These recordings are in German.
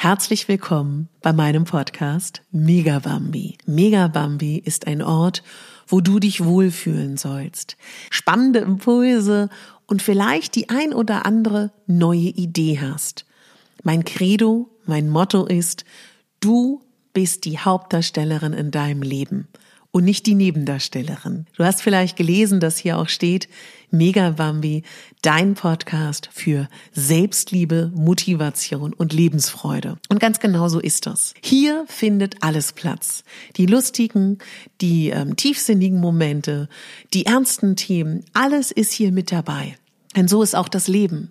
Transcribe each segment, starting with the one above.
Herzlich willkommen bei meinem Podcast Mega Bambi. Ist ein Ort, wo du dich wohlfühlen sollst. Spannende Impulse und vielleicht die ein oder andere neue Idee hast. Mein Credo, mein Motto ist, du bist die Hauptdarstellerin in deinem Leben und nicht die Nebendarstellerin. Du hast vielleicht gelesen, dass hier auch steht, Mega Bambi, dein Podcast für Selbstliebe, Motivation und Lebensfreude. Und ganz genau so ist das. Hier findet alles Platz. Die lustigen, die ähm, tiefsinnigen Momente, die ernsten Themen, alles ist hier mit dabei. Denn so ist auch das Leben.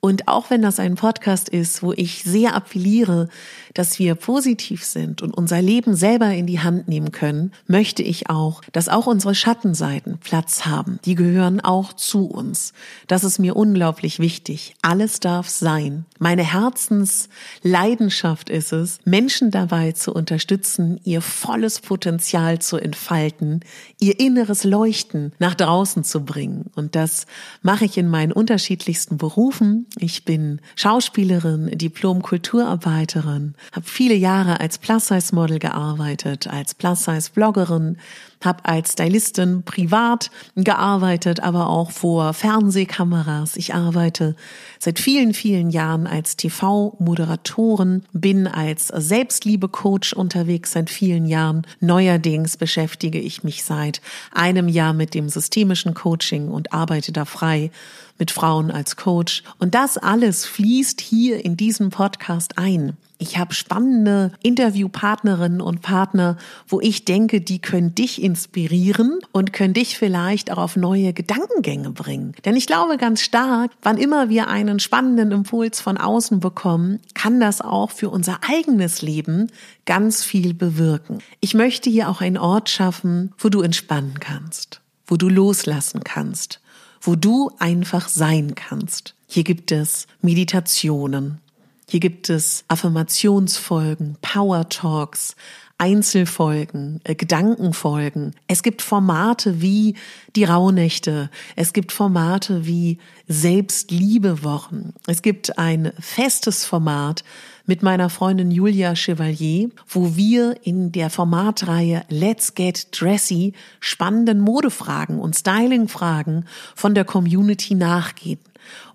Und auch wenn das ein Podcast ist, wo ich sehr appelliere, dass wir positiv sind und unser Leben selber in die Hand nehmen können, möchte ich auch, dass auch unsere Schattenseiten Platz haben. Die gehören auch zu uns. Das ist mir unglaublich wichtig. Alles darf sein. Meine Herzensleidenschaft ist es, Menschen dabei zu unterstützen, ihr volles Potenzial zu entfalten, ihr inneres Leuchten nach draußen zu bringen. Und das mache ich in meinen unterschiedlichsten Berufen. Ich bin Schauspielerin, Diplom-Kulturarbeiterin, habe viele Jahre als Plus-Size-Model gearbeitet, als Plus-Size-Bloggerin, habe als Stylistin privat gearbeitet, aber auch vor Fernsehkameras. Ich arbeite seit vielen, vielen Jahren als TV-Moderatorin, bin als Selbstliebe-Coach unterwegs seit vielen Jahren. Neuerdings beschäftige ich mich seit einem Jahr mit dem systemischen Coaching und arbeite da frei mit Frauen als Coach. Und das alles fließt hier in diesem Podcast ein. Ich habe spannende Interviewpartnerinnen und Partner, wo ich denke, die können dich inspirieren und können dich vielleicht auch auf neue Gedankengänge bringen. Denn ich glaube ganz stark, wann immer wir einen spannenden Impuls von außen bekommen, kann das auch für unser eigenes Leben ganz viel bewirken. Ich möchte hier auch einen Ort schaffen, wo du entspannen kannst, wo du loslassen kannst, wo du einfach sein kannst. Hier gibt es Meditationen, hier gibt es Affirmationsfolgen, Power Talks, Einzelfolgen, äh, Gedankenfolgen. Es gibt Formate wie die Rauhnächte. Es gibt Formate wie Selbstliebewochen. Es gibt ein festes Format mit meiner Freundin Julia Chevalier, wo wir in der Formatreihe Let's Get Dressy spannenden Modefragen und Stylingfragen von der Community nachgehen.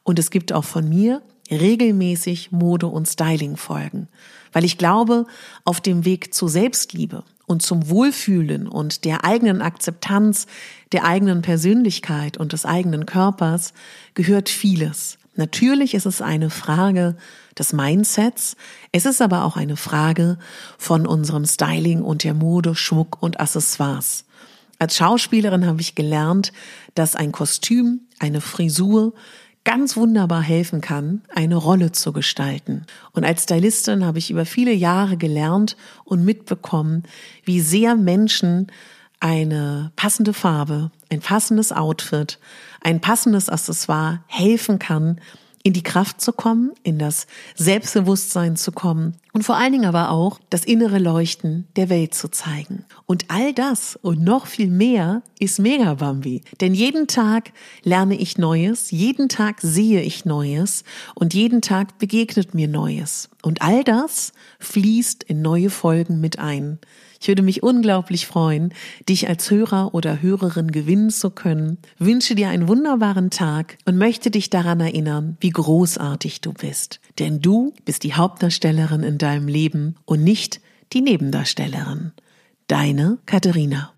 Und es gibt auch von mir regelmäßig Mode und Styling folgen, weil ich glaube, auf dem Weg zur Selbstliebe und zum Wohlfühlen und der eigenen Akzeptanz der eigenen Persönlichkeit und des eigenen Körpers gehört vieles. Natürlich ist es eine Frage des Mindsets, es ist aber auch eine Frage von unserem Styling und der Mode, Schmuck und Accessoires. Als Schauspielerin habe ich gelernt, dass ein Kostüm, eine Frisur, ganz wunderbar helfen kann, eine Rolle zu gestalten. Und als Stylistin habe ich über viele Jahre gelernt und mitbekommen, wie sehr Menschen eine passende Farbe, ein passendes Outfit, ein passendes Accessoire helfen kann, in die Kraft zu kommen, in das Selbstbewusstsein zu kommen und vor allen Dingen aber auch das innere Leuchten der Welt zu zeigen. Und all das und noch viel mehr ist Mega Bambi. Denn jeden Tag lerne ich Neues, jeden Tag sehe ich Neues und jeden Tag begegnet mir Neues. Und all das fließt in neue Folgen mit ein. Ich würde mich unglaublich freuen, dich als Hörer oder Hörerin gewinnen zu können. Wünsche dir einen wunderbaren Tag und möchte dich daran erinnern, wie großartig du bist. Denn du bist die Hauptdarstellerin in deinem Leben und nicht die Nebendarstellerin. Deine Katharina.